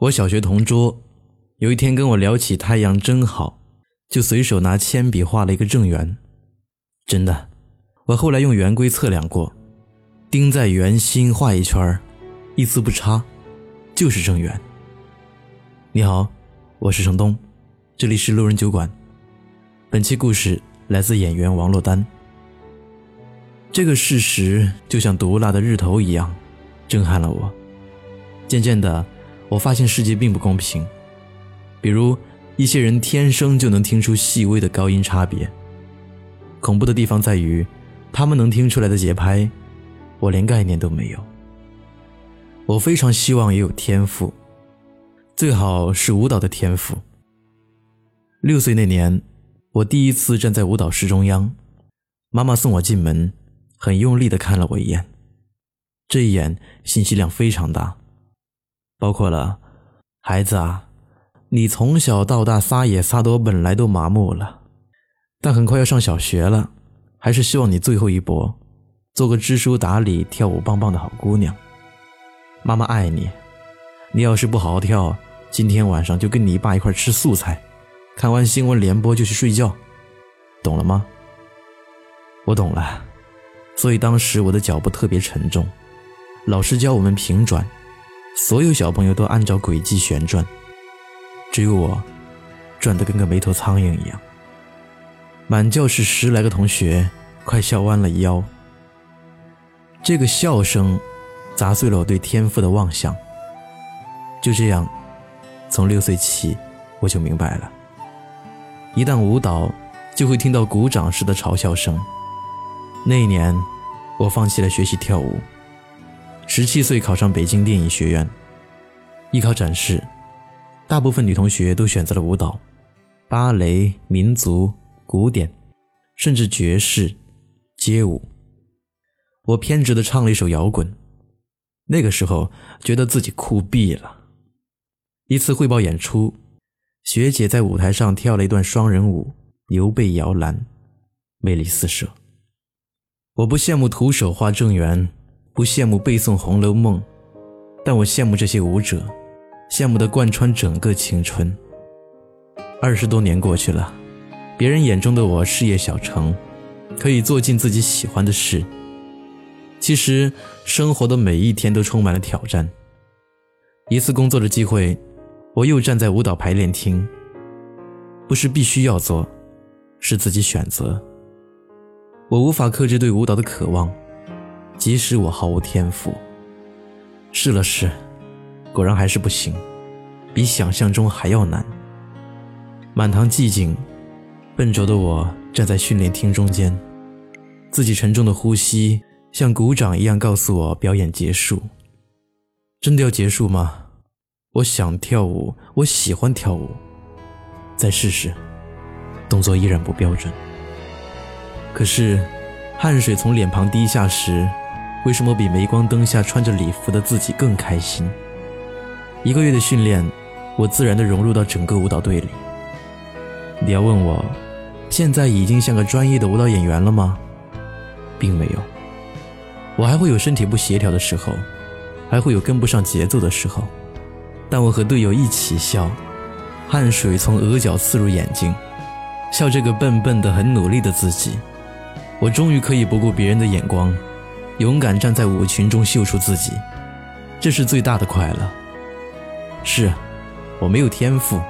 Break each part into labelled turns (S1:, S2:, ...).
S1: 我小学同桌，有一天跟我聊起太阳真好，就随手拿铅笔画了一个正圆。真的，我后来用圆规测量过，钉在圆心画一圈一丝不差，就是正圆。你好，我是程东，这里是路人酒馆。本期故事来自演员王珞丹。这个事实就像毒辣的日头一样，震撼了我。渐渐的。我发现世界并不公平，比如一些人天生就能听出细微的高音差别。恐怖的地方在于，他们能听出来的节拍，我连概念都没有。我非常希望也有天赋，最好是舞蹈的天赋。六岁那年，我第一次站在舞蹈室中央，妈妈送我进门，很用力地看了我一眼，这一眼信息量非常大。包括了，孩子啊，你从小到大撒野撒得我本来都麻木了，但很快要上小学了，还是希望你最后一搏，做个知书达理、跳舞棒棒的好姑娘。妈妈爱你，你要是不好好跳，今天晚上就跟你爸一块吃素菜，看完新闻联播就去睡觉，懂了吗？我懂了，所以当时我的脚步特别沉重，老师教我们平转。所有小朋友都按照轨迹旋转，只有我转得跟个没头苍蝇一样。满教室十来个同学快笑弯了腰。这个笑声砸碎了我对天赋的妄想。就这样，从六岁起我就明白了：一旦舞蹈，就会听到鼓掌式的嘲笑声。那一年，我放弃了学习跳舞。十七岁考上北京电影学院，艺考展示，大部分女同学都选择了舞蹈，芭蕾、民族、古典，甚至爵士、街舞。我偏执地唱了一首摇滚，那个时候觉得自己酷毙了。一次汇报演出，学姐在舞台上跳了一段双人舞，牛背摇篮，魅力四射。我不羡慕徒手画正圆。不羡慕背诵《红楼梦》，但我羡慕这些舞者，羡慕的贯穿整个青春。二十多年过去了，别人眼中的我事业小成，可以做尽自己喜欢的事。其实生活的每一天都充满了挑战。一次工作的机会，我又站在舞蹈排练厅。不是必须要做，是自己选择。我无法克制对舞蹈的渴望。即使我毫无天赋，试了试，果然还是不行，比想象中还要难。满堂寂静，笨拙的我站在训练厅中间，自己沉重的呼吸像鼓掌一样告诉我表演结束。真的要结束吗？我想跳舞，我喜欢跳舞，再试试，动作依然不标准。可是，汗水从脸庞滴下时。为什么比镁光灯下穿着礼服的自己更开心？一个月的训练，我自然的融入到整个舞蹈队里。你要问我，现在已经像个专业的舞蹈演员了吗？并没有，我还会有身体不协调的时候，还会有跟不上节奏的时候。但我和队友一起笑，汗水从额角刺入眼睛，笑这个笨笨的很努力的自己。我终于可以不顾别人的眼光。勇敢站在舞群中秀出自己，这是最大的快乐。是，我没有天赋，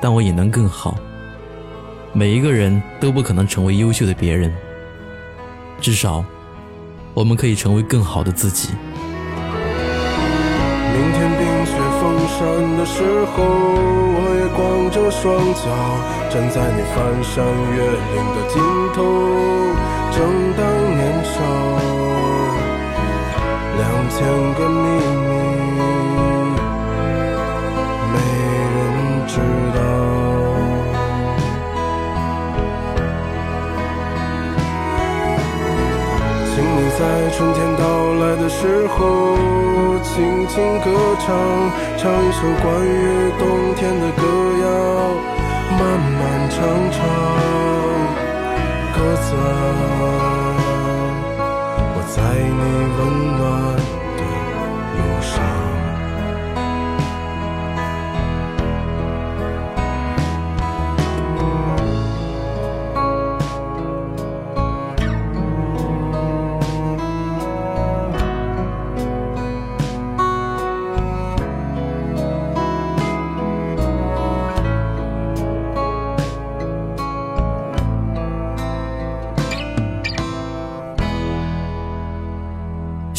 S1: 但我也能更好。每一个人都不可能成为优秀的别人，至少，我们可以成为更好的自己。
S2: 明天冰雪封山的时候，我也光着双脚站在你翻山越岭的尽头，正的时候，轻轻歌唱，唱一首关于冬天的歌谣，漫漫长长，歌子啊。在你温暖的路上。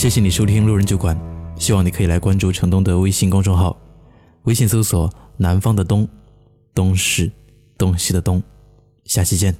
S1: 谢谢你收听路人酒馆，希望你可以来关注城东的微信公众号，微信搜索“南方的东”，东是东西的东。下期见。